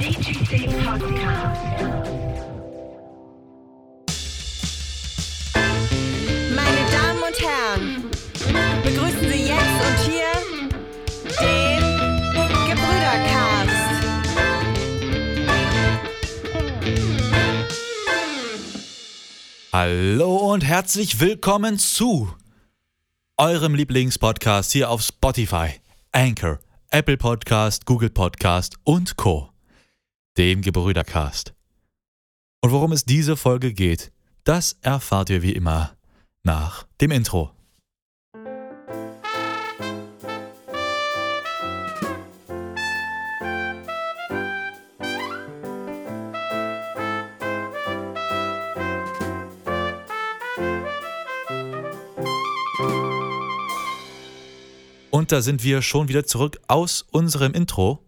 Meine Damen und Herren, begrüßen Sie jetzt und hier den Gebrüdercast. Hallo und herzlich willkommen zu eurem Lieblingspodcast hier auf Spotify, Anchor, Apple Podcast, Google Podcast und Co. Dem Gebrüdercast. Und worum es diese Folge geht, das erfahrt ihr wie immer nach dem Intro. Und da sind wir schon wieder zurück aus unserem Intro.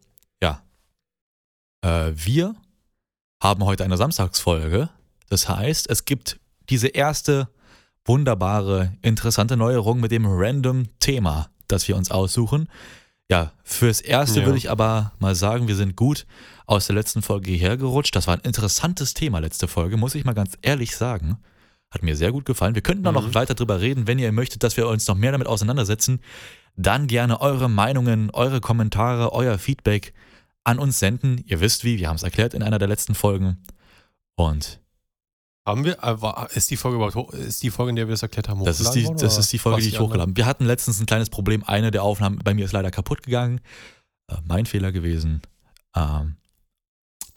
Äh, wir haben heute eine Samstagsfolge. Das heißt, es gibt diese erste wunderbare, interessante Neuerung mit dem random Thema, das wir uns aussuchen. Ja, fürs Erste Ja. würde ich aber mal sagen, wir sind gut aus der letzten Folge hierher gerutscht. Das war ein interessantes Thema, letzte Folge, muss ich mal ganz ehrlich sagen. Hat mir sehr gut gefallen. Wir könnten da noch weiter drüber reden, wenn ihr möchtet, dass wir uns noch mehr damit auseinandersetzen. Dann gerne eure Meinungen, eure Kommentare, euer Feedback an uns senden. Ihr wisst wie, wir haben es erklärt in einer der letzten Folgen. Und Haben wir, äh, ist die Folge überhaupt hoch, ist die Folge, in der wir das erklärt haben, das ist, die, hochgeladen worden, das ist die Folge, die ich hochgeladen habe. Wir hatten letztens ein kleines Problem. Eine der Aufnahmen bei mir ist leider kaputt gegangen. Äh, mein Fehler gewesen. Ähm,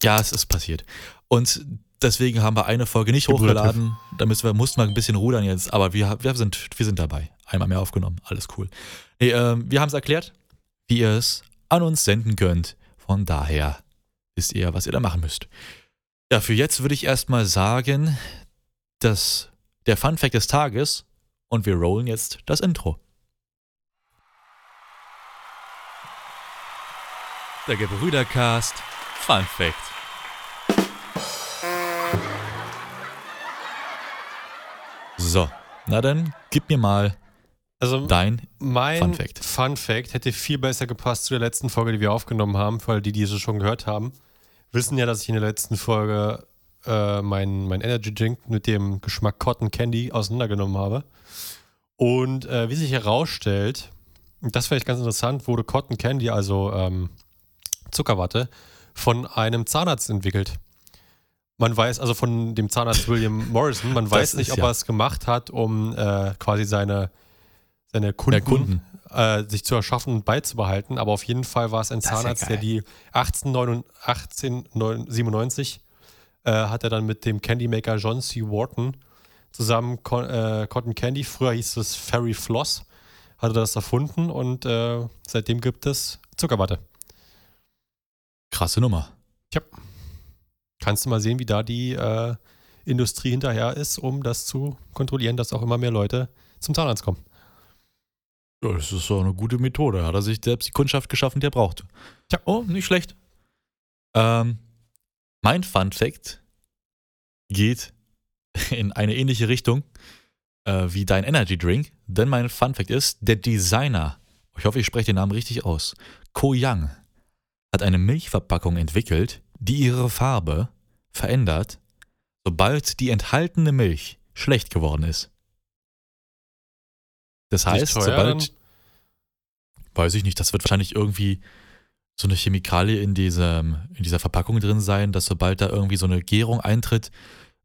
ja, es ist passiert. Und deswegen haben wir eine Folge nicht hochgeladen. Da müssen wir, mussten wir ein bisschen rudern jetzt. Aber wir, wir, sind, wir sind dabei. Einmal mehr aufgenommen. Alles cool. Nee, ähm, wir haben es erklärt, wie ihr es an uns senden könnt. Von daher wisst ihr, was ihr da machen müsst. Ja, für jetzt würde ich erstmal sagen, dass der Fun Fact des Tages und wir rollen jetzt das Intro. Der Gebrüdercast Fun Fact. So, na dann gib mir mal Also dein mein Fun Fact. Fun Fact hätte viel besser gepasst zu der letzten Folge, die wir aufgenommen haben, weil die, die es schon gehört haben, wissen ja, dass ich in der letzten Folge äh, mein, mein Energy Drink mit dem Geschmack Cotton Candy auseinandergenommen habe. Und äh, wie sich herausstellt, das vielleicht ganz interessant, wurde Cotton Candy, also ähm, Zuckerwatte, von einem Zahnarzt entwickelt. Man weiß, also von dem Zahnarzt William Morrison, man weiß nicht, ob ja- er es gemacht hat, um äh, quasi seine, seine Kunden, Kunden. Äh, sich zu erschaffen und beizubehalten. Aber auf jeden Fall war es ein Das ja Zahnarzt, geil. der die 1897 1897 äh, hat er dann mit dem Candymaker John C. Wharton zusammen Co äh, Cotton Candy, früher hieß es Fairy Floss, hat er das erfunden und äh, seitdem gibt es Zuckerwatte. krasse Nummer. Kannst du mal sehen, wie da die äh, Industrie hinterher ist, um das zu kontrollieren, dass auch immer mehr Leute zum Zahnarzt kommen. Ja, das ist so eine gute Methode. Hat er sich selbst die Kundschaft geschaffen, die er braucht. Tja. Oh, nicht schlecht. Ähm, mein Fun Fact geht in eine ähnliche Richtung äh, wie dein Energy Drink, denn mein Fun Fact ist, der Designer, ich hoffe, ich spreche den Namen richtig aus, Ko Yang, hat eine Milchverpackung entwickelt, die ihre Farbe verändert, sobald die enthaltene Milch schlecht geworden ist. Das heißt, teuer sobald, weiß ich nicht, das wird wahrscheinlich irgendwie so eine Chemikalie in, diesem, in dieser Verpackung drin sein, dass sobald da irgendwie so eine Gärung eintritt,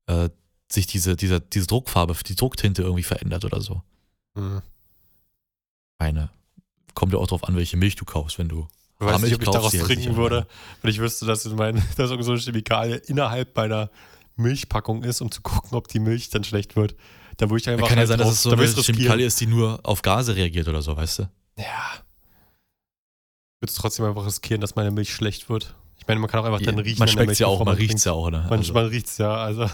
äh, sich diese, diese, diese Druckfarbe, die Drucktinte irgendwie verändert oder so. Hm. Eine. Kommt ja auch drauf an, welche Milch du kaufst, wenn du. Ich weiß Milch nicht, ob ich daraus trinken würde, wenn ich wüsste, dass, in mein, dass irgend so eine Chemikalie innerhalb meiner Milchpackung ist, um zu gucken, ob die Milch dann schlecht wird. Da würde ich Da einfach. kann ja halt sein, dass drauf- es so da eine. Chemikalie ist, die nur auf Gase reagiert oder so, weißt du? Ja. Ich würde es trotzdem einfach riskieren, dass meine Milch schlecht wird. Ich meine, man kann auch einfach dann riechen. man schmeckt es ja auch, man riecht es ja auch, ne? Man, Also, man riecht es ja. Also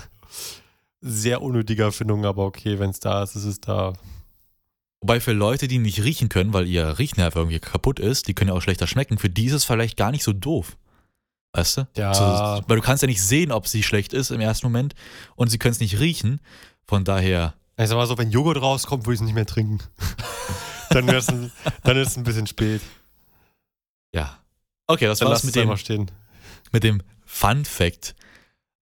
sehr unnötige Erfindung, aber okay, wenn es da ist, ist es da. wobei für Leute, die nicht riechen können, weil ihr Riechnerv irgendwie kaputt ist, die können ja auch schlechter schmecken, für die ist es vielleicht gar nicht so doof. Weißt du? Ja. So, weil du kannst ja nicht sehen, ob sie schlecht ist im ersten Moment und sie können es nicht riechen. Von daher, Ich sag mal so, wenn Joghurt rauskommt, würde ich es nicht mehr trinken. dann, wär's ein, dann ist es ein bisschen spät. ja. Okay, das Dann war's mit dem stehen. mit dem Fun Fact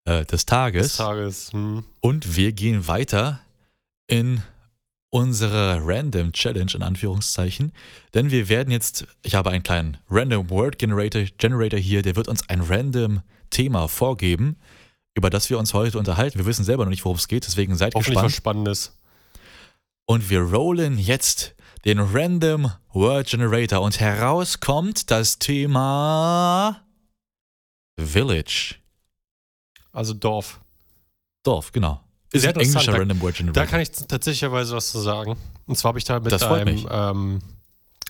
äh, des Tages. Des Tages. Hm. Und wir gehen weiter in unsere Random Challenge in Anführungszeichen. Denn wir werden jetzt, ich habe einen kleinen Random Word Generator, Generator hier, der wird uns ein random Thema vorgeben, über das wir uns heute unterhalten. Wir wissen selber noch nicht, worum es geht, deswegen seid Hoffentlich was gespannt. Spannendes. Und wir rollen jetzt den Random Word Generator und heraus kommt das Thema Village. Also Dorf. Dorf, genau. Ist ein englischer interessant. Random Word Generator. Da kann ich tatsächlicherweise was zu sagen. Und zwar habe ich da mit einem ähm,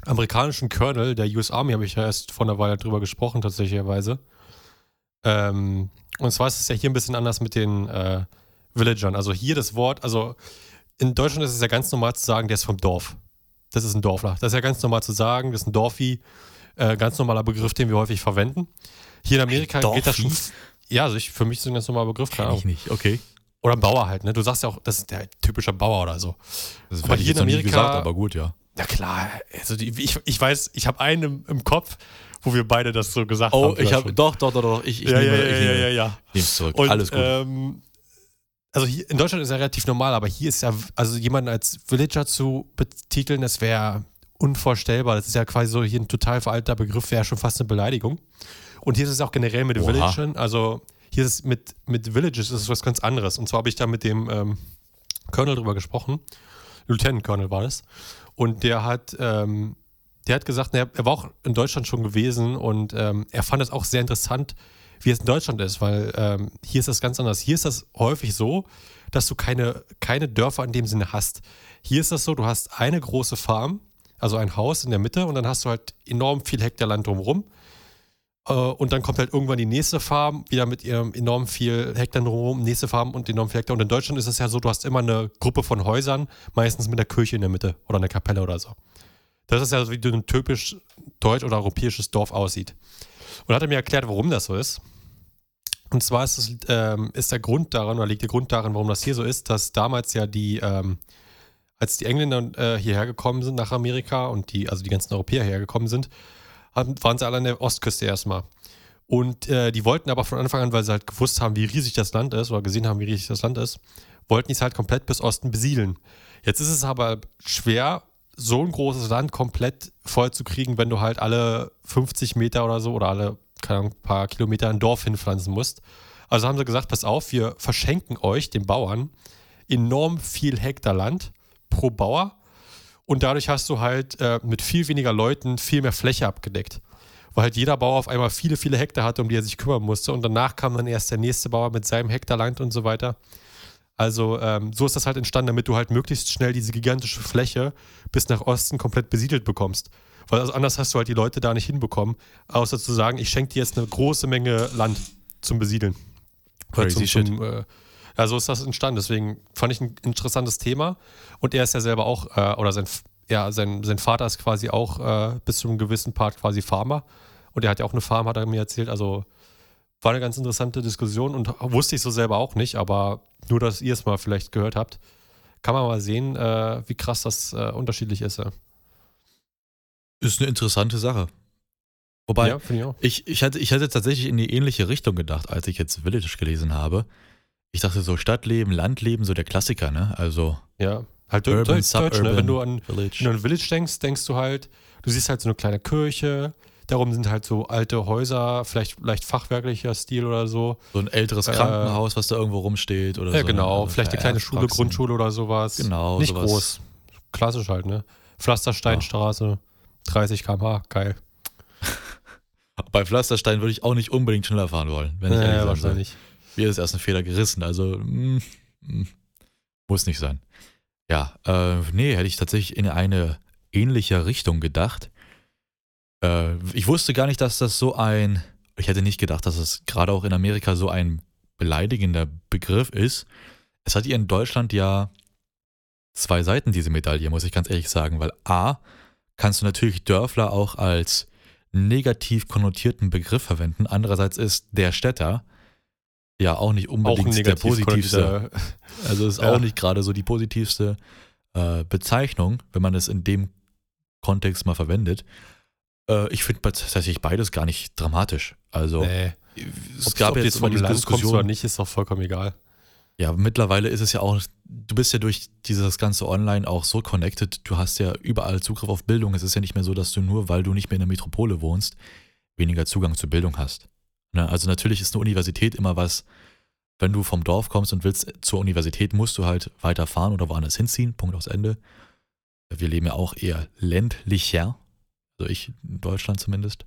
amerikanischen Colonel der US Army, habe ich ja erst vor einer Weile drüber gesprochen, tatsächlicherweise. Ähm, und zwar ist es ja hier ein bisschen anders mit den äh, Villagern. Also hier das Wort, also in Deutschland ist es ja ganz normal zu sagen, der ist vom Dorf. Das ist ein Dorfler. Das ist ja ganz normal zu sagen, das ist ein Dorfi. Äh, ganz normaler Begriff, den wir häufig verwenden. Hier in Amerika geht das Dorfi? schon. Ja, also ich, für mich ist es ein ganz normaler Begriff, Kenn ich nicht, okay. Oder ein Bauer halt, ne? Du sagst ja auch, das ist der typische Bauer oder so. Das Aber hier in noch nie Amerika- gesagt, aber gut, ja. Ja klar, also die, ich, ich weiß, ich habe einen im, im Kopf, wo wir beide das so gesagt Oh, haben. ich ja habe doch, doch, doch, doch. Ich, ich ja, nehme, ja, ich ja, nehme, ja, ja. nehm's zurück. Und, Alles gut. Ähm, also hier in Deutschland ist ja relativ normal, aber hier ist ja, also jemanden als Villager zu betiteln, das wäre unvorstellbar. Das ist ja quasi so hier ein total veralteter Begriff, wäre schon fast eine Beleidigung. Und hier ist es auch generell mit Oha. Villagern, also hier ist es mit, mit Villages ist es was ganz anderes. Und zwar habe ich da mit dem ähm, Colonel drüber gesprochen. Lieutenant Colonel war das. Und der hat, ähm, der hat gesagt, er, war auch in Deutschland schon gewesen und ähm, er fand es auch sehr interessant, wie es in Deutschland ist, weil ähm, hier ist das ganz anders. Hier ist das häufig so, dass du keine, keine Dörfer in dem Sinne hast. Hier ist das so, du hast eine große Farm, also ein Haus in der Mitte und dann hast du halt enorm viel Hektar Land drumherum. Äh, und dann kommt halt irgendwann die nächste Farm, wieder mit ihrem enorm viel Hektar drumherum, nächste Farm und enorm viel Hektar. Und in Deutschland ist es ja so, du hast immer eine Gruppe von Häusern, meistens mit einer Kirche in der Mitte oder einer Kapelle oder so. Das ist ja so, wie du ein typisch deutsch- oder europäisches Dorf aussieht. Und hat er mir erklärt, warum das so ist. Und zwar ist, es, ähm, ist der Grund daran, oder liegt der Grund daran, warum das hier so ist, dass damals ja die, ähm, als die Engländer äh, hierher gekommen sind nach Amerika und die, also die ganzen Europäer hergekommen sind, haben, waren sie alle an der Ostküste erstmal. Und äh, die wollten aber von Anfang an, weil sie halt gewusst haben, wie riesig das Land ist oder gesehen haben, wie riesig das Land ist, wollten die es halt komplett bis Osten besiedeln. Jetzt ist es aber schwer, so ein großes Land komplett voll zu kriegen, wenn du halt alle 50 Meter oder so oder alle Ahnung, paar Kilometer ein Dorf hinpflanzen musst. Also haben sie gesagt, pass auf, wir verschenken euch, den Bauern, enorm viel Hektar Land pro Bauer und dadurch hast du halt äh, mit viel weniger Leuten viel mehr Fläche abgedeckt. Weil halt jeder Bauer auf einmal viele, viele Hektar hatte, um die er sich kümmern musste. Und danach kam dann erst der nächste Bauer mit seinem Hektar Land und so weiter. Also ähm, so ist das halt entstanden, damit du halt möglichst schnell diese gigantische Fläche bis nach Osten komplett besiedelt bekommst. Weil also anders hast du halt die Leute da nicht hinbekommen, außer zu sagen, ich schenke dir jetzt eine große Menge Land zum Besiedeln. Crazy zum, zum, äh, ja, so ist das entstanden. Deswegen fand ich ein interessantes Thema. Und er ist ja selber auch, äh, oder sein, ja, sein, sein Vater ist quasi auch äh, bis zu einem gewissen Part quasi Farmer. Und er hat ja auch eine Farm, hat er mir erzählt. Also war eine ganz interessante Diskussion und wusste ich so selber auch nicht, aber nur, dass ihr es mal vielleicht gehört habt, kann man mal sehen, äh, wie krass das äh, unterschiedlich ist. Ja, Ist eine interessante Sache. Wobei, ja ich auch. ich, ich, hatte, ich hatte tatsächlich in die ähnliche Richtung gedacht, als ich jetzt Village gelesen habe. Ich dachte so Stadtleben, Landleben, so der Klassiker, ne? Also Ja, halt Urban, Deutsch, Deutsch, ne? Suburban, Wenn du an Village. Wenn du an Village denkst, denkst du halt, du siehst halt so eine kleine Kirche, darum sind halt so alte Häuser, vielleicht leicht fachwerklicher Stil oder so. So ein älteres Äh, Krankenhaus, was da irgendwo rumsteht oder Ja, so. genau, ne? Also vielleicht eine kleine Schule. Grundschule oder sowas. Genau, Nicht sowas. groß. Klassisch halt, ne? Pflastersteinstraße, 30 km/h, geil. Bei Pflasterstein würde ich auch nicht unbedingt schneller fahren wollen, wenn ich Ja, ehrlich ja, wahrscheinlich. Mir ist erst ein Fehler gerissen, also mm, mm, muss nicht sein. Ja, äh, nee, hätte ich tatsächlich in eine ähnliche Richtung gedacht. Äh, ich wusste gar nicht, dass das so ein, ich hätte nicht gedacht, dass es gerade auch in Amerika so ein beleidigender Begriff ist. Es hat hier in Deutschland ja zwei Seiten, diese Medaille, muss ich ganz ehrlich sagen, weil A, kannst du natürlich Dörfler auch als negativ konnotierten Begriff verwenden. Andererseits ist der Städter ja auch nicht Auch unbedingt der negativ positivste. Also ist Ja. auch nicht gerade so die positivste äh, Bezeichnung, wenn man es in dem Kontext mal verwendet. Äh, ich finde tatsächlich beides gar nicht dramatisch. Also Nee. es Ob, gab ob jetzt jetzt vom diese Land kommst oder Diskussion. nicht, ist doch vollkommen egal. Ja, mittlerweile ist es ja auch, du bist ja durch dieses ganze Online auch so connected, du hast ja überall Zugriff auf Bildung. Es ist ja nicht mehr so, dass du nur, weil du nicht mehr in der Metropole wohnst, weniger Zugang zur Bildung hast. Ne? Also natürlich ist eine Universität immer was, wenn du vom Dorf kommst und willst zur Universität, musst du halt weiterfahren oder woanders hinziehen, Punkt aus Ende. Wir leben ja auch eher ländlicher, also ich in Deutschland zumindest.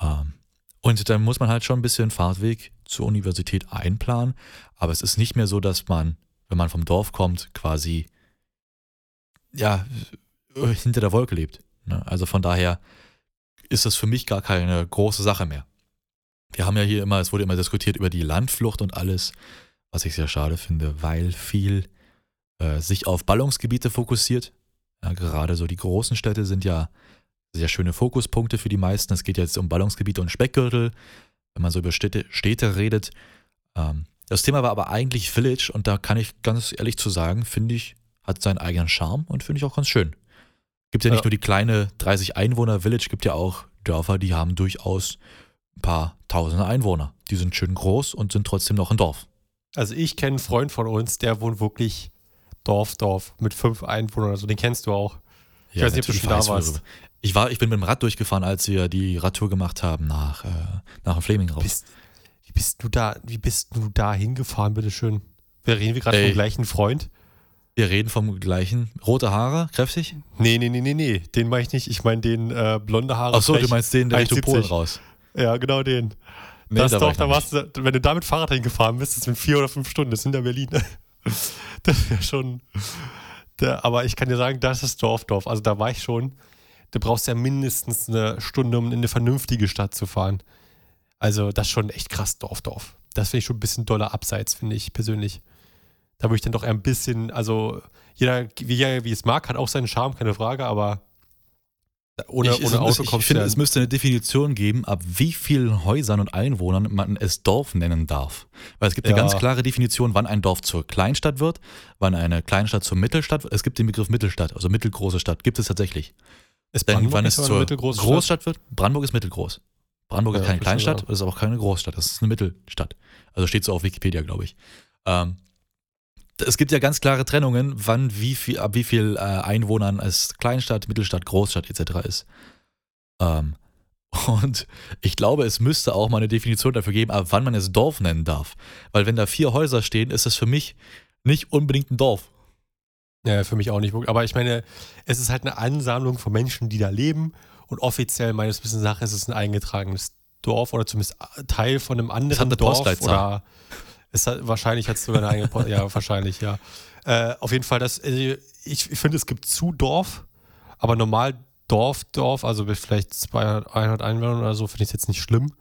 Ähm, und dann muss man halt schon ein bisschen Fahrtweg zur Universität einplanen. Aber es ist nicht mehr so, dass man, wenn man vom Dorf kommt, quasi ja hinter der Wolke lebt. Ne? Also von daher ist das für mich gar keine große Sache mehr. Wir haben ja hier immer, es wurde immer diskutiert über die Landflucht und alles, was ich sehr schade finde, weil viel äh, sich auf Ballungsgebiete fokussiert. Ja, gerade so die großen Städte sind ja sehr schöne Fokuspunkte für die meisten. Es geht jetzt um Ballungsgebiete und Speckgürtel, wenn man so über Städte, Städte redet. Ähm, das Thema war aber eigentlich Village und da kann ich ganz ehrlich zu sagen, finde ich, hat seinen eigenen Charme und finde ich auch ganz schön. Gibt ja nicht Ja. nur die kleine 30 Einwohner Village, gibt ja auch Dörfer, die haben durchaus ein paar tausende Einwohner. Die sind schön groß und sind trotzdem noch ein Dorf. Also ich kenne einen Freund von uns, der wohnt wirklich Dorf, Dorf mit fünf Einwohnern. Also den kennst du auch. Ich weiß nicht, ob du schon da warst. Ich, war, ich bin mit dem Rad durchgefahren, als wir die Radtour gemacht haben nach, äh, nach dem Flaming raus. Bist, wie bist du da, wie bist du da hingefahren, bitteschön? Wir reden wir gerade vom gleichen Freund? Wir reden vom gleichen. Rote Haare, kräftig? Nee, nee, nee, nee, nee. Den meine ich nicht. Ich meine den äh, blonde Haare. Ach so, du meinst den, der Richtung 1,70. Polen raus. Ja, genau den. Nee, das da doch, da warst du, wenn du da mit Fahrrad hingefahren bist, das sind vier oder fünf Stunden, das sind ja Berlin. Das wäre schon. Der, aber ich kann dir sagen, das ist Dorf, Dorf. Also da war ich schon. Du brauchst ja mindestens eine Stunde, um in eine vernünftige Stadt zu fahren. Also das ist schon echt krass Dorf, Dorf. Das finde ich schon ein bisschen doller abseits, finde ich persönlich. Da würde ich dann doch eher ein bisschen, also jeder, wie, jeder, wie es mag, hat auch seinen Charme, keine Frage, aber ohne, ich, es ohne Auto ich finde, es müsste eine Definition geben, ab wie vielen Häusern und Einwohnern man es Dorf nennen darf. Weil es gibt eine Ja. ganz klare Definition, wann ein Dorf zur Kleinstadt wird, wann eine Kleinstadt zur Mittelstadt wird. Es gibt den Begriff Mittelstadt, also mittelgroße Stadt, gibt es tatsächlich. Ist Denn Brandenburg wann es eine zur mittelgroße Stadt? Großstadt wird, Brandenburg ist mittelgroß. Brandenburg Ja, ist keine Kleinstadt, ist aber auch keine Großstadt, das ist eine Mittelstadt. Also steht so auf Wikipedia, glaube ich. Ähm, es gibt ja ganz klare Trennungen, wann wie viel, ab wie viel äh, Einwohnern es Kleinstadt, Mittelstadt, Großstadt etc. ist. Ähm, und ich glaube, es müsste auch mal eine Definition dafür geben, ab wann man es Dorf nennen darf. Weil wenn da vier Häuser stehen, ist es für mich nicht unbedingt ein Dorf. Ja, für mich auch nicht. Aber ich meine, es ist halt eine Ansammlung von Menschen, die da leben. Und offiziell meines Wissens nach ist es ein eingetragenes Dorf oder zumindest Teil von einem anderen hat eine Dorf. Postleitzahl. Oder es hat, wahrscheinlich hat es sogar eine eigene Post. ja, wahrscheinlich, ja. Äh, auf jeden Fall, das, äh, ich, ich finde, es gibt zu Dorf, aber normal Dorf, Dorf, also mit vielleicht 200, 100 Einwohnern oder so, finde ich es jetzt nicht schlimm.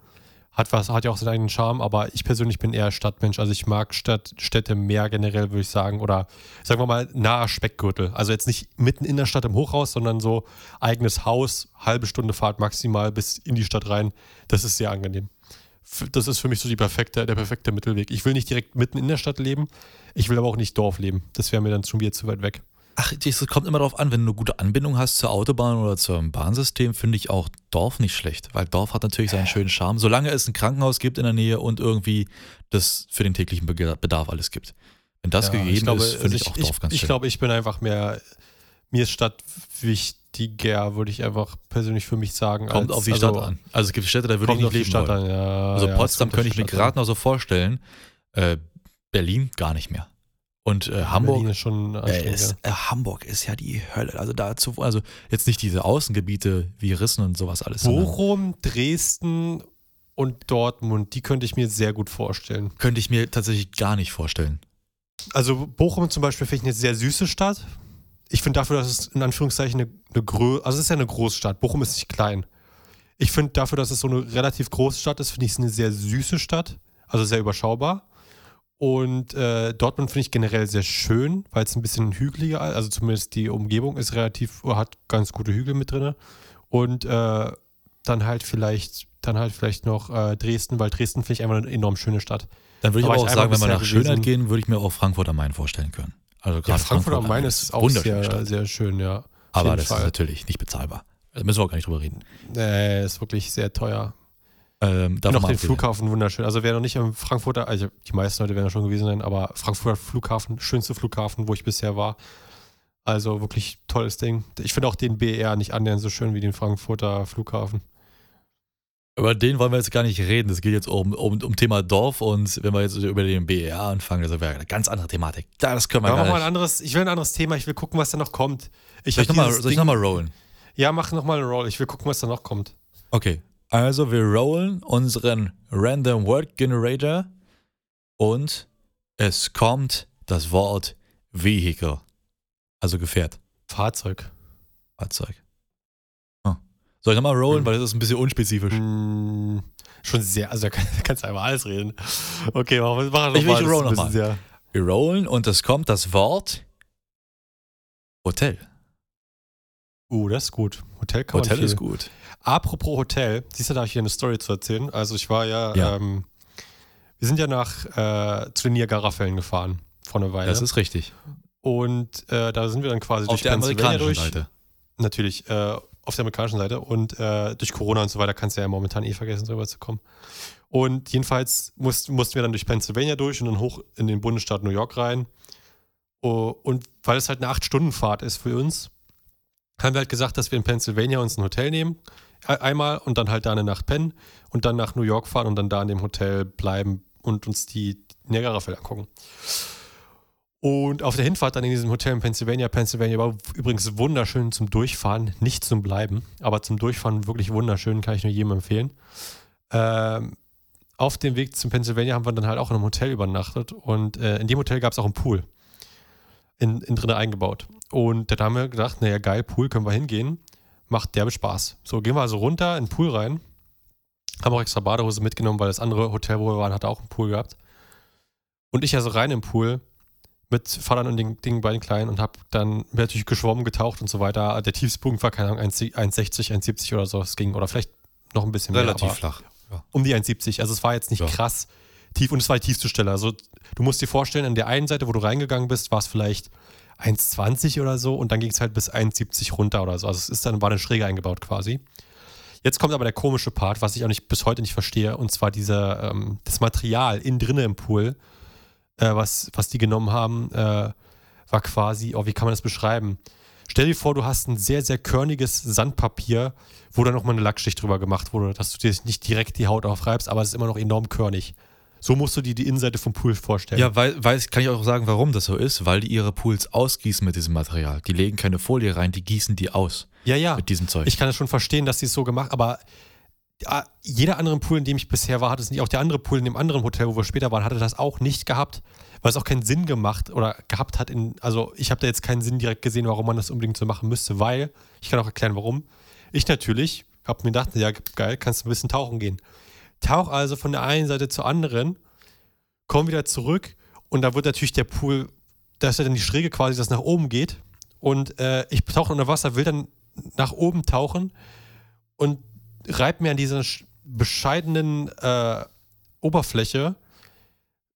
Hat, was, hat ja auch seinen eigenen Charme, aber ich persönlich bin eher Stadtmensch. Also ich mag Stadt, Städte mehr generell, würde ich sagen. Oder sagen wir mal nahe Speckgürtel. Also jetzt nicht mitten in der Stadt im Hochhaus, sondern so eigenes Haus, halbe Stunde Fahrt maximal bis in die Stadt rein. Das ist sehr angenehm. Das ist für mich so die perfekte, der perfekte Mittelweg. Ich will nicht direkt mitten in der Stadt leben, ich will aber auch nicht Dorf leben. Das wäre mir dann schon wieder zu weit weg. Ach, es kommt immer darauf an, wenn du eine gute Anbindung hast zur Autobahn oder zum Bahnsystem, finde ich auch Dorf nicht schlecht, weil Dorf hat natürlich seinen schönen Charme, solange es ein Krankenhaus gibt in der Nähe und irgendwie das für den täglichen Be- Bedarf alles gibt. Wenn das Ja, gegeben ich glaube, ist, finde ich also auch Dorf ganz ich, schön. Ich glaube, ich bin einfach mehr, mir ist Stadt wichtiger, würde ich einfach persönlich für mich sagen. kommt als- auf die also, Stadt an. Also es gibt Städte, da würde ich nicht die leben Stadt wollen. an, ja. Also ja, Potsdam könnte die ich mir gerade noch so vorstellen, äh, Berlin gar nicht mehr. Und äh, Hamburg, Berlin ist schon Äh, ist, äh, Hamburg ist ja die Hölle. Also dazu, also jetzt nicht diese Außengebiete wie Rissen und sowas alles. Bochum, Dresden und Dortmund, die könnte ich mir sehr gut vorstellen. Könnte ich mir tatsächlich gar nicht vorstellen. Also Bochum zum Beispiel finde ich eine sehr süße Stadt. Ich finde dafür, dass es in Anführungszeichen eine, eine Grö also es ist ja eine Großstadt. Bochum ist nicht klein. Ich finde dafür, dass es so eine relativ große Stadt ist, finde ich es eine sehr süße Stadt. Also sehr überschaubar. Und äh, Dortmund finde ich generell sehr schön, weil es ein bisschen hügeliger, also zumindest die Umgebung ist relativ, hat ganz gute Hügel mit drin. Und äh, dann halt vielleicht, dann halt vielleicht noch äh, Dresden, weil Dresden finde ich einfach eine enorm schöne Stadt. Dann würde ich aber auch sagen, wenn wir nach bisher Schönheit gewesen. gehen, würde ich mir auch Frankfurt am Main vorstellen können. Also Ja, Frankfurt am Main ist auch sehr, Stadt. sehr schön, ja. aber das Fall. ist natürlich nicht bezahlbar. Da müssen wir auch gar nicht drüber reden. Nee, ist wirklich sehr teuer. Ähm, noch den. Flughafen wunderschön. Also wer noch nicht am Frankfurter, also die meisten Leute werden da schon gewesen sein, aber Frankfurter Flughafen, schönste Flughafen, wo ich bisher war. Also wirklich tolles Ding. Ich finde auch den BER nicht annähernd so schön wie den Frankfurter Flughafen. Über den wollen wir jetzt gar nicht reden. Es geht jetzt um, um, um Thema Dorf und wenn wir jetzt über den BER anfangen, das wäre eine ganz andere Thematik. Das können wir Aber gar mach mal nicht. ein anderes, ich will ein anderes Thema, ich will gucken, was da noch kommt. Ich Soll ich nochmal dieses soll ich noch mal rollen? Ja, mach nochmal eine Roll. Ich will gucken, was da noch kommt. Okay. Also wir rollen unseren Random Word Generator und es kommt das Wort Vehicle. Also Gefährt, Fahrzeug. Fahrzeug. Soll ich nochmal rollen, Hm. weil das ist ein bisschen unspezifisch. Hm, schon sehr, also da kann- da kannst du einfach alles reden. Okay, mach, mach Ich will- ich das roll ist ein noch bisschen sehr- Wir rollen und es kommt das Wort Hotel. Uh, das ist gut. Hotel kann Hotel ist gut. Apropos Hotel, siehst du, da habe ich hier eine Story zu erzählen. Also ich war ja, Ja. Ähm, wir sind ja nach äh, zu den Niagara-Fällen gefahren vor einer Weile. Das ist richtig. und äh, da sind wir dann quasi Auf durch der Pennsylvania durch. Seite. Natürlich, äh, auf der amerikanischen Seite. Und äh, durch Corona und so weiter kannst du ja momentan eh vergessen, drüber zu kommen. Und jedenfalls mussten, mussten wir dann durch Pennsylvania durch und dann hoch in den Bundesstaat New York rein. Oh, und weil es halt eine 8-Stunden-Fahrt ist für uns, haben wir halt gesagt, dass wir in Pennsylvania uns ein Hotel nehmen. e- Einmal und dann halt da eine Nacht pennen und dann nach New York fahren und dann da in dem Hotel bleiben und uns die Niagara-Fälle angucken. Und auf der Hinfahrt dann in diesem Hotel in Pennsylvania, Pennsylvania war übrigens wunderschön zum Durchfahren, nicht zum Bleiben, aber zum Durchfahren wirklich wunderschön, kann ich nur jedem empfehlen. Ähm, auf dem Weg zum Pennsylvania haben wir dann halt auch in einem Hotel übernachtet und äh, in dem Hotel gab es auch einen Pool in, in drinne eingebaut. Und da haben wir gedacht, naja, geil, Pool, können wir hingehen, macht derbe Spaß. So, gehen wir also runter in den Pool rein, haben auch extra Badehose mitgenommen, weil das andere Hotel, wo wir waren, hatte auch einen Pool gehabt. Und ich also rein im Pool mit Vatern und den Dingen bei den Kleinen und habe dann natürlich geschwommen, getaucht und so weiter. Der tiefste Punkt war, keine Ahnung, 1,60, 1,70 oder so. Es ging, oder vielleicht noch ein bisschen mehr. Relativ flach. um die 1,70. Also es war jetzt nicht Ja. krass tief und es war die tiefste Stelle. Also du musst dir vorstellen, an der einen Seite, wo du reingegangen bist, war es vielleicht 1,20 oder so und dann ging es halt bis 1,70 runter oder so. Also es ist dann, war eine Schräge eingebaut quasi. Jetzt kommt aber der komische Part, was ich auch nicht bis heute nicht verstehe, und zwar dieser, ähm, das Material innen drinne im Pool, äh, was, was die genommen haben, äh, war quasi, oh, wie kann man das beschreiben? Stell dir vor, du hast ein sehr, sehr körniges Sandpapier, wo dann nochmal eine Lackschicht drüber gemacht wurde, dass du dir nicht direkt die Haut aufreibst, aber es ist immer noch enorm körnig. So musst du dir die Innenseite vom Pool vorstellen. Ja, weil, weiß, kann ich auch sagen, warum das so ist, weil die ihre Pools ausgießen mit diesem Material. Die legen keine Folie rein, die gießen die aus ja, ja. mit diesem Zeug. Ich kann es schon verstehen, dass sie es so gemacht aber jeder andere Pool, in dem ich bisher war, hatte es nicht. Auch der andere Pool in dem anderen Hotel, wo wir später waren, hatte das auch nicht gehabt, weil es auch keinen Sinn gemacht oder gehabt hat. In, also ich habe da jetzt keinen Sinn direkt gesehen, warum man das unbedingt so machen müsste, weil, ich kann auch erklären, warum. Ich natürlich habe mir gedacht, ja geil, kannst du ein bisschen tauchen gehen. Tauch also von der einen Seite zur anderen, komm wieder zurück und da wird natürlich der Pool, da ist ja dann die Schräge quasi, dass nach oben geht und äh, ich tauche unter Wasser, will dann nach oben tauchen und reibt mir an dieser sch- bescheidenen äh, Oberfläche,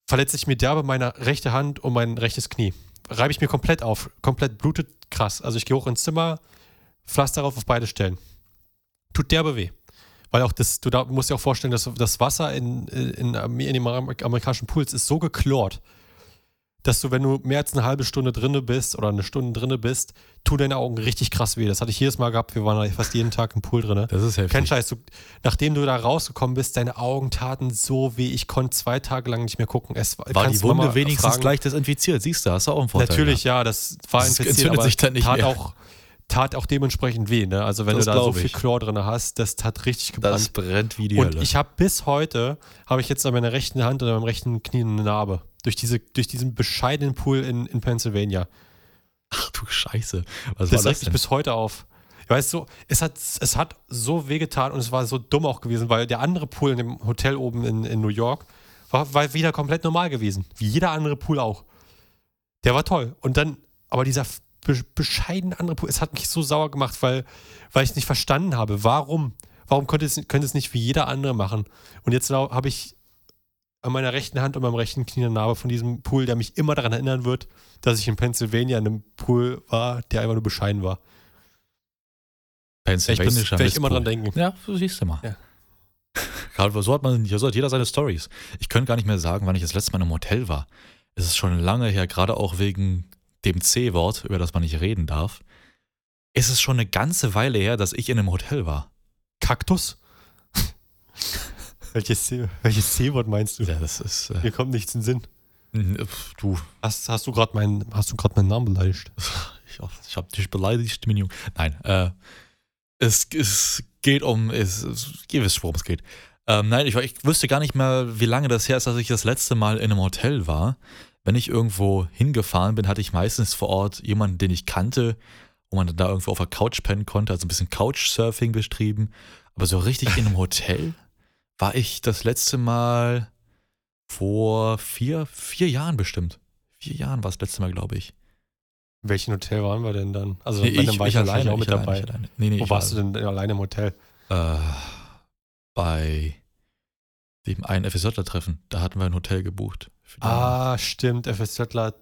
verletze ich mir derbe meine rechte Hand und mein rechtes Knie. Reibe ich mir komplett auf, komplett blutet krass. Also ich gehe hoch ins Zimmer, Pflaster drauf auf beide Stellen. Tut derbe weh. Weil auch das, du da, musst dir auch vorstellen, dass das Wasser in, in, in, in den amerikanischen Pools ist so geklort, dass du, wenn du mehr als eine halbe Stunde drinne bist oder eine Stunde drinne bist, tun deine Augen richtig krass weh. Das hatte ich jedes Mal gehabt. Wir waren fast jeden Tag im Pool drinne. das ist Kein heftig. Scheiß, du, nachdem du da rausgekommen bist, deine Augen taten so weh. Ich konnte zwei Tage lang nicht mehr gucken. Es War die Wunde wenigstens fragen. gleich desinfiziert? Siehst du, hast du auch einen Vorteil. Natürlich, ja, das war Das infiziert, entzündet aber sich dann nicht tat mehr. auch tat auch dementsprechend weh. Ne? Also wenn Das du da so viel ich. Chlor drin hast, das tat richtig gebrannt. Das brennt wie die Und Hölle. ich habe bis heute, habe ich jetzt an meiner rechten Hand oder meinem rechten Knie eine Narbe. Durch, diese, durch diesen bescheidenen Pool in, in Pennsylvania. Ach du Scheiße. Was Das regt mich bis heute auf. Weißt du, es hat, es hat so wehgetan und es war so dumm auch gewesen, weil der andere Pool in dem Hotel oben in, in New York war, war wieder komplett normal gewesen. Wie jeder andere Pool auch. Der war toll. Und dann, aber dieser be bescheidene andere Pool, es hat mich so sauer gemacht, weil, weil ich es nicht verstanden habe. Warum? Warum könnte es, könnte es nicht wie jeder andere machen? Und jetzt habe ich an meiner rechten Hand und meinem rechten Knie eine Narbe von diesem Pool, der mich immer daran erinnern wird, dass ich in Pennsylvania in einem Pool war, der einfach nur bescheiden war. Werde ich, bis- Pennsylvanischer werd ich immer dran denken. Ja, so siehst du mal. Ja. Gerade so hat man, so hat jeder seine Stories. Ich könnte gar nicht mehr sagen, wann ich das letzte Mal im Hotel war. Es ist schon lange her, gerade auch wegen dem C-Wort, über das man nicht reden darf. Es ist schon eine ganze Weile her, dass ich in einem Hotel war. Kaktus? welches C-Wort meinst du? Ja, das ist. Äh, Mir kommt nichts in den Sinn. pf, du, Hast, hast du gerade meinen, hast du gerade meinen Namen beleidigt? ich, ich habe dich beleidigt, Junge. Nein, äh, es, es geht um, es, es, ihr wisst, worum es geht. Ähm, nein, ich, ich wüsste gar nicht mehr, wie lange das her ist, dass ich das letzte Mal in einem Hotel war. Wenn ich irgendwo hingefahren bin, hatte ich meistens vor Ort jemanden, den ich kannte, wo man da irgendwo auf der Couch pennen konnte, also ein bisschen Couchsurfing betrieben. Aber so richtig in einem Hotel war ich das letzte Mal vor vier, vier Jahren bestimmt. Vier Jahren war es das letzte Mal, glaube ich. In welchem Hotel waren wir denn dann? Also, Nee, dann war ich, wahrscheinlich auch mit alleine, dabei. ich alleine. Nee, nee, Wo ich warst war, du denn alleine im Hotel? Äh, bei dem einen FSJ-Treffen. Da hatten wir ein Hotel gebucht. Ah, stimmt, FSJler.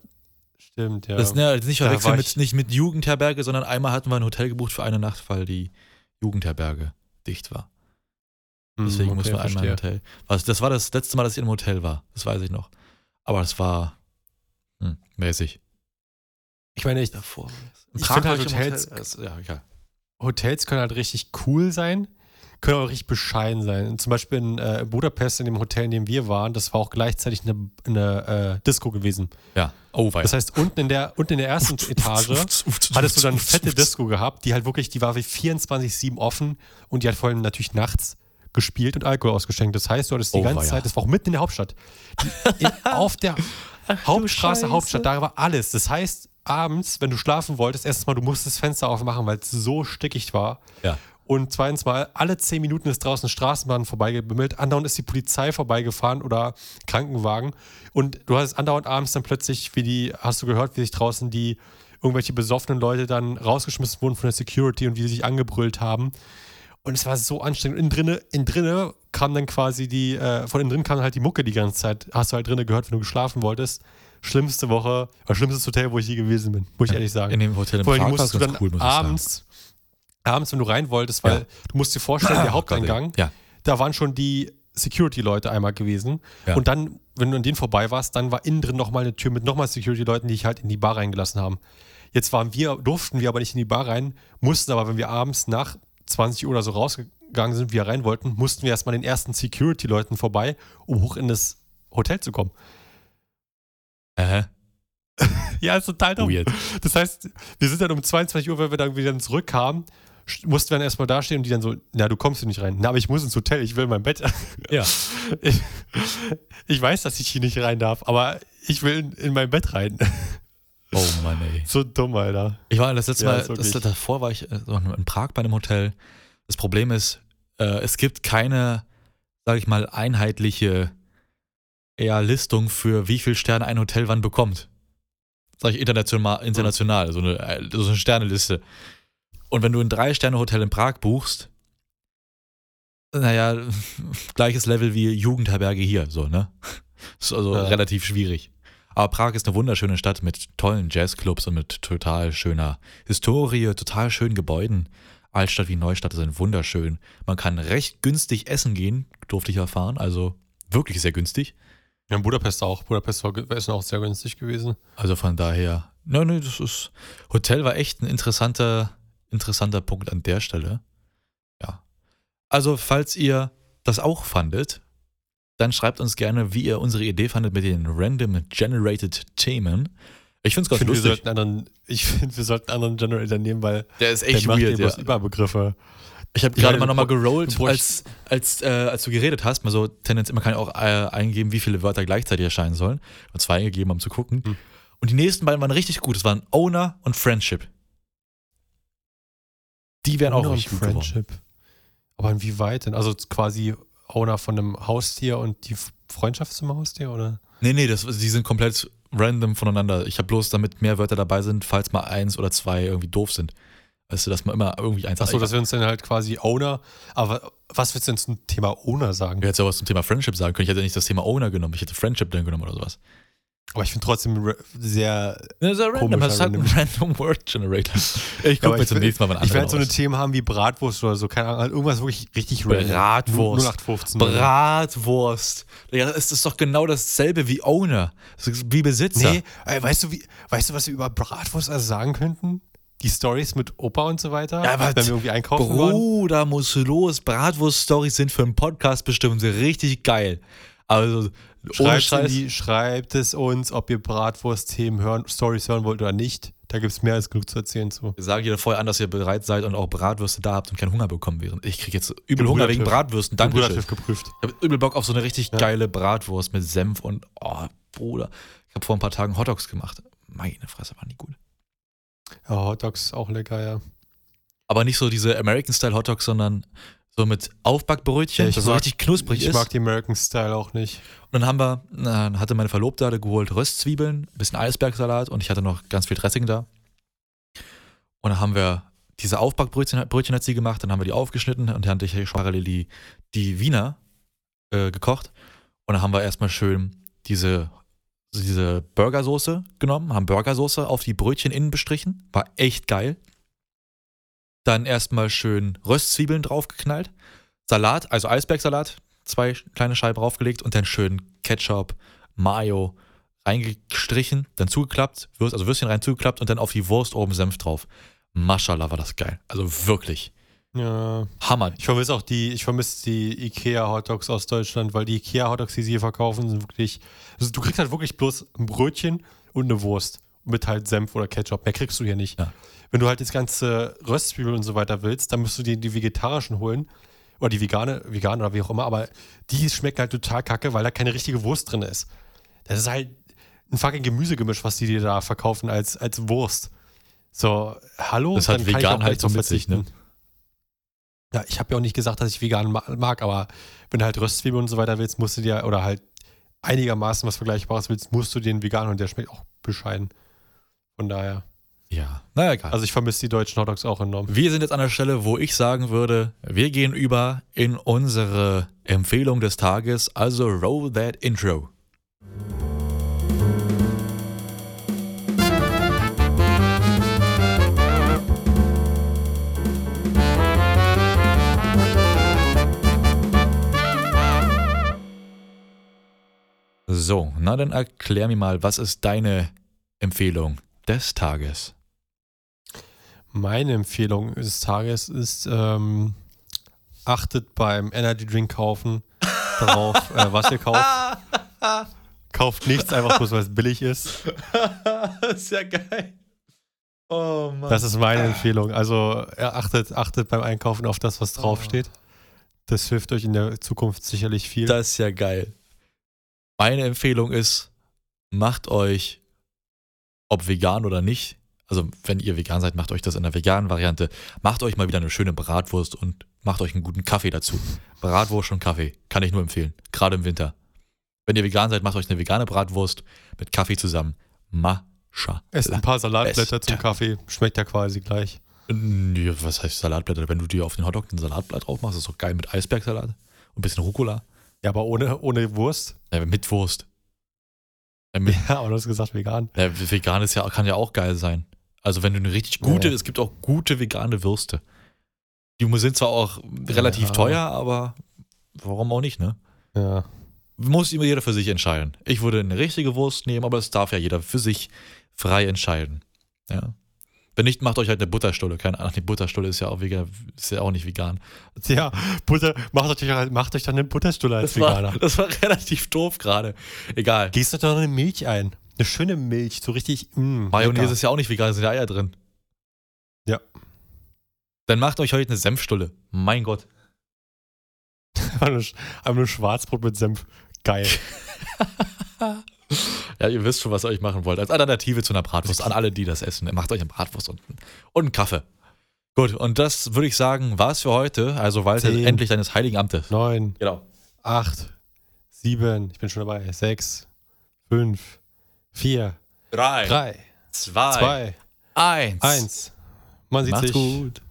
Stimmt, ja. Das ist ne, nicht verwechseln mit, ich- nicht mit Jugendherberge, sondern einmal hatten wir ein Hotel gebucht für eine Nacht, weil die Jugendherberge dicht war. Hm, Deswegen okay, mussten wir einmal im. Hotel. Was, das war das letzte Mal, dass ich im Hotel war. Das weiß ich noch. Aber es war hm, mäßig. Ich meine, ich, Davor. Ich finde halt Hotels- Hotel- es- Ja, egal. Hotels können halt richtig cool sein, können auch richtig bescheiden sein. Zum Beispiel in äh, Budapest, in dem Hotel, in dem wir waren, das war auch gleichzeitig eine, eine äh, Disco gewesen. Ja. Oh, wei. Das heißt, unten in der, unten in der ersten Etage hattest du dann eine fette Disco gehabt, die halt wirklich, die war wie 24-7 offen und die hat vor allem natürlich nachts gespielt und Alkohol ausgeschenkt. Das heißt, du hattest die Oh, ganze weia. Zeit, das war auch mitten in der Hauptstadt. Die, in, auf der Hauptstraße, Scheiße. Hauptstadt, da war alles. Das heißt, abends, wenn du schlafen wolltest, erstens mal, du musstest das Fenster aufmachen, weil es so stickig war. Ja. Und zweitens mal, alle zehn Minuten ist draußen eine Straßenbahn vorbeigebimmelt. Andauernd ist die Polizei vorbeigefahren oder Krankenwagen. Und du hast andauernd abends dann plötzlich, wie die, hast du gehört, wie sich draußen die irgendwelche besoffenen Leute dann rausgeschmissen wurden von der Security und wie sie sich angebrüllt haben. Und es war so anstrengend. Und innen drinne, innen drinne kam dann quasi die, äh, von innen drin kam halt die Mucke die ganze Zeit. Hast du halt drinnen gehört, wenn du geschlafen wolltest. Schlimmste Woche, oder schlimmstes Hotel, wo ich je gewesen bin, muss ich ehrlich sagen. In dem Hotel in Vor allem musstest du dann cool, muss abends, abends, wenn du rein wolltest, weil Ja. du musst dir vorstellen, der ey. Haupteingang, Ja. da waren schon die Security-Leute einmal gewesen. Ja. Und dann, wenn du an denen vorbei warst, dann war innen drin nochmal eine Tür mit nochmal Security-Leuten, die ich halt in die Bar reingelassen haben. Jetzt waren wir, durften wir aber nicht in die Bar rein, mussten aber, wenn wir abends nach 20 Uhr oder so rausgegangen sind, wir rein wollten, mussten wir erstmal den ersten Security-Leuten vorbei, um hoch in das Hotel zu kommen. Äh, Ja, ist total dumm. weird. Das heißt, wir sind dann um 22 Uhr, wenn wir dann wieder zurückkamen, st- mussten wir dann erstmal dastehen und die dann so, na, du kommst hier nicht rein. Na, aber ich muss ins Hotel, ich will mein Bett. Ja. Ich, ich weiß, dass ich hier nicht rein darf, aber ich will in, in mein Bett rein. Oh Mann, ey. So dumm, Alter. Ich war das letzte Ja, Mal, das, davor war ich äh, in Prag bei einem Hotel. Das Problem ist, äh, es gibt keine, sag ich mal, einheitliche ja, Listung für wie viel Sterne ein Hotel wann bekommt. Sag ich international, international so, eine, äh, so eine Sterneliste. Und wenn du ein Drei-Sterne-Hotel in Prag buchst, naja, gleiches Level wie Jugendherberge hier, so, ne? Das ist also Ja. relativ schwierig. Aber Prag ist eine wunderschöne Stadt mit tollen Jazzclubs und mit total schöner Historie, total schönen Gebäuden. Altstadt wie Neustadt sind wunderschön. Man kann recht günstig essen gehen, durfte ich erfahren. Also wirklich sehr günstig. Ja, in Budapest auch. Budapest war ist auch sehr günstig gewesen. Also von daher, nein, nein, das ist. Hotel war echt ein interessanter, interessanter Punkt an der Stelle. Ja. Also, falls ihr das auch fandet, dann schreibt uns gerne, wie ihr unsere Idee fandet mit den Random Generated Themen. Ich finde es Ich ganz finde, wir lustig. sollten anderen, ich finde, wir sollten einen anderen Generator nehmen, weil Der ist der macht dir bloß Überbegriffe. Ich habe Ja, gerade mal nochmal gerollt, als, als, äh, als du geredet hast. Mal so Tendenz, man kann ja auch äh, eingeben, wie viele Wörter gleichzeitig erscheinen sollen. Und zwei eingegeben, um zu gucken. Hm. Und die nächsten beiden waren richtig gut. Es waren Owner und Friendship. Die wären auch Owner und richtig gut geworden. Friendship. Aber inwieweit denn? Also quasi Owner von einem Haustier und die Freundschaft zum Haustier, oder? Nee, nee, das, die sind komplett random voneinander. Ich habe bloß, damit mehr Wörter dabei sind, falls mal eins oder zwei irgendwie doof sind. Weißt du, dass man immer irgendwie eins Achso, dass wir uns dann halt quasi Owner. Aber was willst du denn zum Thema Owner sagen? Ich hätte ja was zum Thema Friendship sagen können. Ich hätte nicht das Thema Owner genommen. Ich hätte Friendship dann genommen oder sowas. Aber ich finde trotzdem sehr. Das ist ja random, das ist halt ein random Word Generator. Ich gucke mir zum nächsten Mal mal Ich werde so eine. Themen haben wie Bratwurst oder so, keine Ahnung, halt irgendwas wirklich richtig random. Bratwurst. 0815. Bratwurst. Ja, das ist doch genau dasselbe wie Owner. Wie Besitzer. Nee, ey, weißt du, wie, weißt du, was wir über Bratwurst also sagen könnten? Die Stories mit Opa und so weiter? Ja? Wenn wir irgendwie einkaufen? Bruder, muss los. Bratwurst-Stories sind für einen Podcast bestimmt richtig geil. Also, Schreibt, Scheiß. schreibt es uns, ob ihr Bratwurst-Themen hören, Stories hören wollt oder nicht. Da gibt es mehr als genug zu erzählen zu. Wir sagen dir vorher an, dass ihr bereit seid und auch Bratwürste da habt und keinen Hunger bekommen während. Ich krieg jetzt übel Hunger wegen Bratwürsten. Danke geprüft. Ich habe übel Bock auf so eine richtig geile Bratwurst mit Senf und, oh, Bruder. Ich habe vor ein paar Tagen Hotdogs gemacht. Meine Fresse, waren die gut. Ja, Hotdogs auch lecker, ja. Aber nicht so diese American-Style Hotdogs, sondern so mit Aufbackbrötchen, Ja, ich das so richtig knusprig Ich ist. mag die American Style auch nicht. Und dann haben wir, äh, hatte meine Verlobte hatte geholt Röstzwiebeln, ein bisschen Eisbergsalat und ich hatte noch ganz viel Dressing da. Und dann haben wir diese Aufbackbrötchen Brötchen hat sie gemacht, dann haben wir die aufgeschnitten und dann hatte ich schon parallel die, die Wiener äh, gekocht. Und dann haben wir erstmal schön diese, diese Burgersoße genommen, haben Burgersoße auf die Brötchen innen bestrichen. War echt geil. Dann erstmal schön Röstzwiebeln draufgeknallt. Salat, also Eisbergsalat, zwei kleine Scheiben draufgelegt und dann schön Ketchup, Mayo reingestrichen, dann zugeklappt, Würst, also Würstchen rein zugeklappt und dann auf die Wurst oben Senf drauf. Maschallah war das geil. Also wirklich. Ja. Hammer. Ich vermisse auch die, ich vermisse die Ikea Hotdogs aus Deutschland, weil die Ikea Hotdogs, die sie hier verkaufen, sind wirklich. Also du kriegst halt wirklich bloß ein Brötchen und eine Wurst mit halt Senf oder Ketchup. Mehr kriegst du hier nicht. Ja. Wenn du halt das ganze Röstzwiebeln und so weiter willst, dann musst du dir die vegetarischen holen. Oder die vegane, vegan oder wie auch immer, aber die schmecken halt total kacke, weil da keine richtige Wurst drin ist. Das ist halt ein fucking Gemüsegemisch, was die dir da verkaufen als, als Wurst. So, hallo? Das hat vegan halt so mit sich, ne? verzichten. Ja, ich habe ja auch nicht gesagt, dass ich vegan ma- mag, aber wenn du halt Röstzwiebeln und so weiter willst, musst du dir, oder halt einigermaßen was Vergleichbares willst, musst du den vegan und der schmeckt auch bescheiden. Von daher. Ja, naja, egal. Also ich vermisse die deutschen Hotdogs auch enorm. wir sind jetzt an der Stelle, wo ich sagen würde, wir gehen über in unsere Empfehlung des Tages, also roll that intro. So, na dann erklär mir mal, was ist deine Empfehlung des Tages? Meine Empfehlung des Tages ist, ähm, achtet beim Energy Drink kaufen darauf, äh, was ihr kauft. Kauft nichts einfach bloß, weil es billig ist. das ist ja geil. Oh Mann. Das ist meine Empfehlung. Also achtet, achtet beim Einkaufen auf das, was draufsteht. Das hilft euch in der Zukunft sicherlich viel. Das ist ja geil. Meine Empfehlung ist, macht euch, ob vegan oder nicht, also wenn ihr vegan seid, macht euch das in der veganen Variante, macht euch mal wieder eine schöne Bratwurst und macht euch einen guten Kaffee dazu. Bratwurst und Kaffee, kann ich nur empfehlen, gerade im Winter. Wenn ihr vegan seid, macht euch eine vegane Bratwurst mit Kaffee zusammen. Mascha. Esst ein paar Salatblätter Beste. zum Kaffee. Schmeckt ja quasi gleich. Nee, was heißt Salatblätter? Wenn du dir auf den Hotdog ein Salatblatt drauf machst, ist doch geil mit Eisbergsalat und ein bisschen Rucola. Ja, aber ohne, ohne Wurst. Ja, mit Wurst. Ja, mit, Ja, aber du hast gesagt vegan. Ja, vegan ist ja, kann ja auch geil sein. Also wenn du eine richtig gute, Ja. es gibt auch gute vegane Würste. Die sind zwar auch relativ Ja. teuer, aber warum auch nicht, ne? Ja. Muss immer jeder für sich entscheiden. Ich würde eine richtige Wurst nehmen, aber es darf ja jeder für sich frei entscheiden. Ja. Wenn nicht, macht euch halt eine Butterstulle. Keine Ahnung, die Butterstulle ist ja auch vegan, ist ja auch nicht vegan. Ja, Butter, macht euch, macht euch dann eine Butterstulle als Das war, Veganer. das war relativ doof gerade. Egal. Gießt euch doch eine Milch ein. Eine schöne Milch, so richtig. Mm, Mayonnaise lecker. ist ja auch nicht vegan, da sind ja Eier drin. Ja. Dann macht euch heute eine Senfstulle. Mein Gott. Einfach nur Schwarzbrot mit Senf. Geil. Ja, ihr wisst schon, was ihr euch machen wollt. Als Alternative zu einer Bratwurst. An alle, die das essen. Macht euch eine Bratwurst und, und einen Kaffee. Gut, und das würde ich sagen, war es für heute. Also Walter, Zehn. endlich deines heiligen Amtes. Neun, Genau. acht, sieben, ich bin schon dabei. Sechs, fünf, vier, Drei, drei, zwei, zwei, eins. eins. Man sieht Macht's sich. gut.